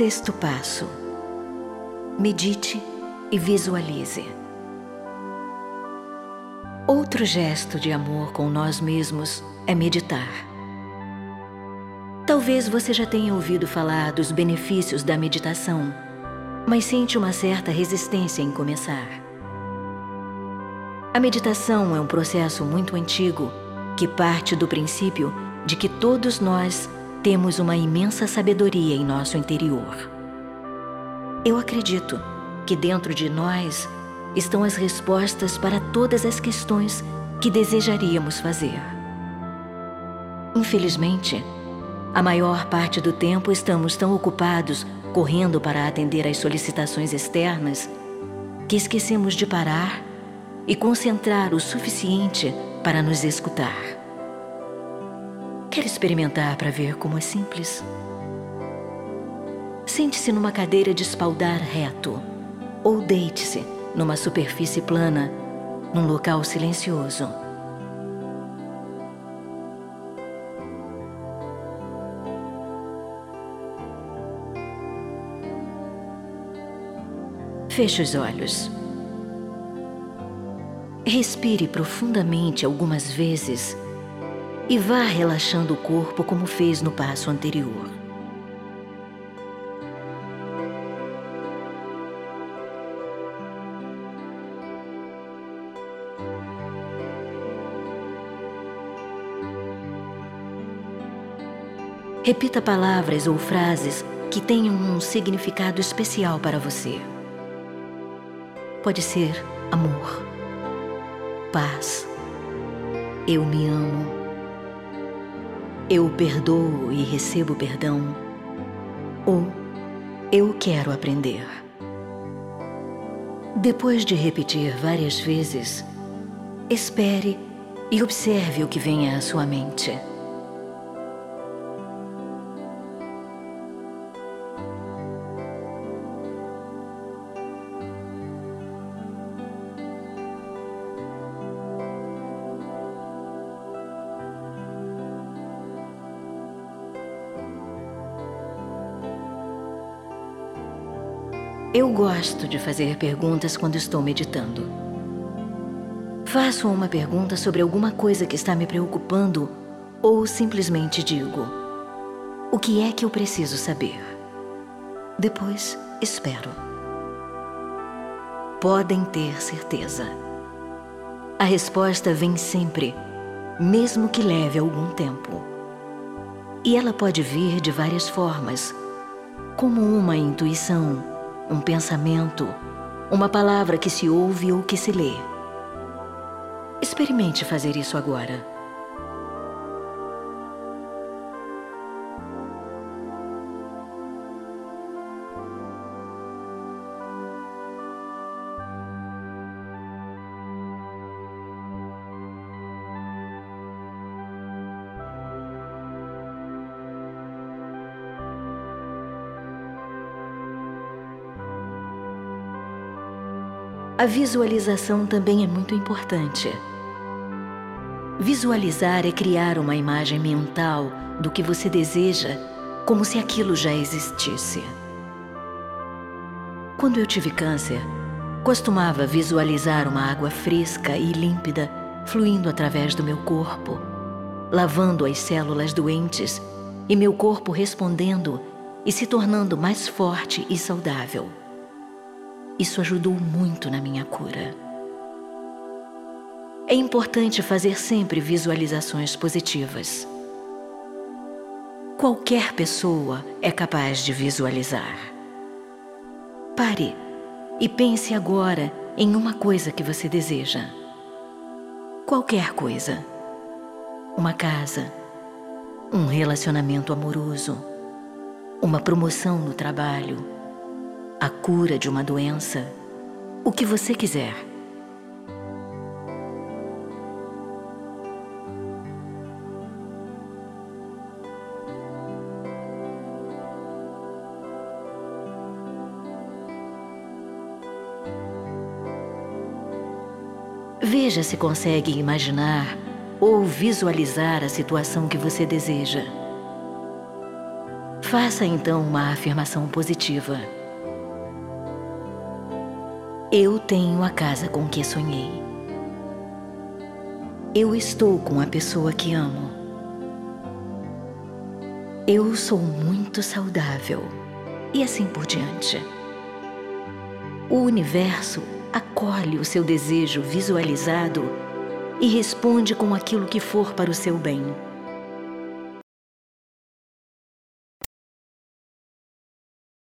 Sexto passo. Medite e visualize. Outro gesto de amor com nós mesmos é meditar. Talvez você já tenha ouvido falar dos benefícios da meditação, mas sente uma certa resistência em começar. A meditação é um processo muito antigo que parte do princípio de que todos nós temos uma imensa sabedoria em nosso interior. Eu acredito que dentro de nós estão as respostas para todas as questões que desejaríamos fazer. Infelizmente, a maior parte do tempo estamos tão ocupados correndo para atender às solicitações externas que esquecemos de parar e concentrar o suficiente para nos escutar. Quer experimentar para ver como é simples? Sente-se numa cadeira de espaldar reto ou deite-se numa superfície plana, num local silencioso. Feche os olhos. Respire profundamente algumas vezes e vá relaxando o corpo como fez no passo anterior. Repita palavras ou frases que tenham um significado especial para você. Pode ser amor, paz, eu me amo, eu perdoo e recebo perdão, ou eu quero aprender. Depois de repetir várias vezes, espere e observe o que vem à sua mente. Eu gosto de fazer perguntas quando estou meditando. Faço uma pergunta sobre alguma coisa que está me preocupando ou simplesmente digo: O que é que eu preciso saber? Depois espero. Podem ter certeza. A resposta vem sempre, mesmo que leve algum tempo. E ela pode vir de várias formas, como uma intuição um pensamento, uma palavra que se ouve ou que se lê. Experimente fazer isso agora. A visualização também é muito importante. Visualizar é criar uma imagem mental do que você deseja, como se aquilo já existisse. Quando eu tive câncer, costumava visualizar uma água fresca e límpida fluindo através do meu corpo, lavando as células doentes e meu corpo respondendo e se tornando mais forte e saudável. Isso ajudou muito na minha cura. É importante fazer sempre visualizações positivas. Qualquer pessoa é capaz de visualizar. Pare e pense agora em uma coisa que você deseja. Qualquer coisa. Uma casa, um relacionamento amoroso, uma promoção no trabalho a cura de uma doença, o que você quiser. Veja se consegue imaginar ou visualizar a situação que você deseja. Faça então uma afirmação positiva. Eu tenho a casa com que sonhei. Eu estou com a pessoa que amo. Eu sou muito saudável. E assim por diante. O universo acolhe o seu desejo visualizado e responde com aquilo que for para o seu bem.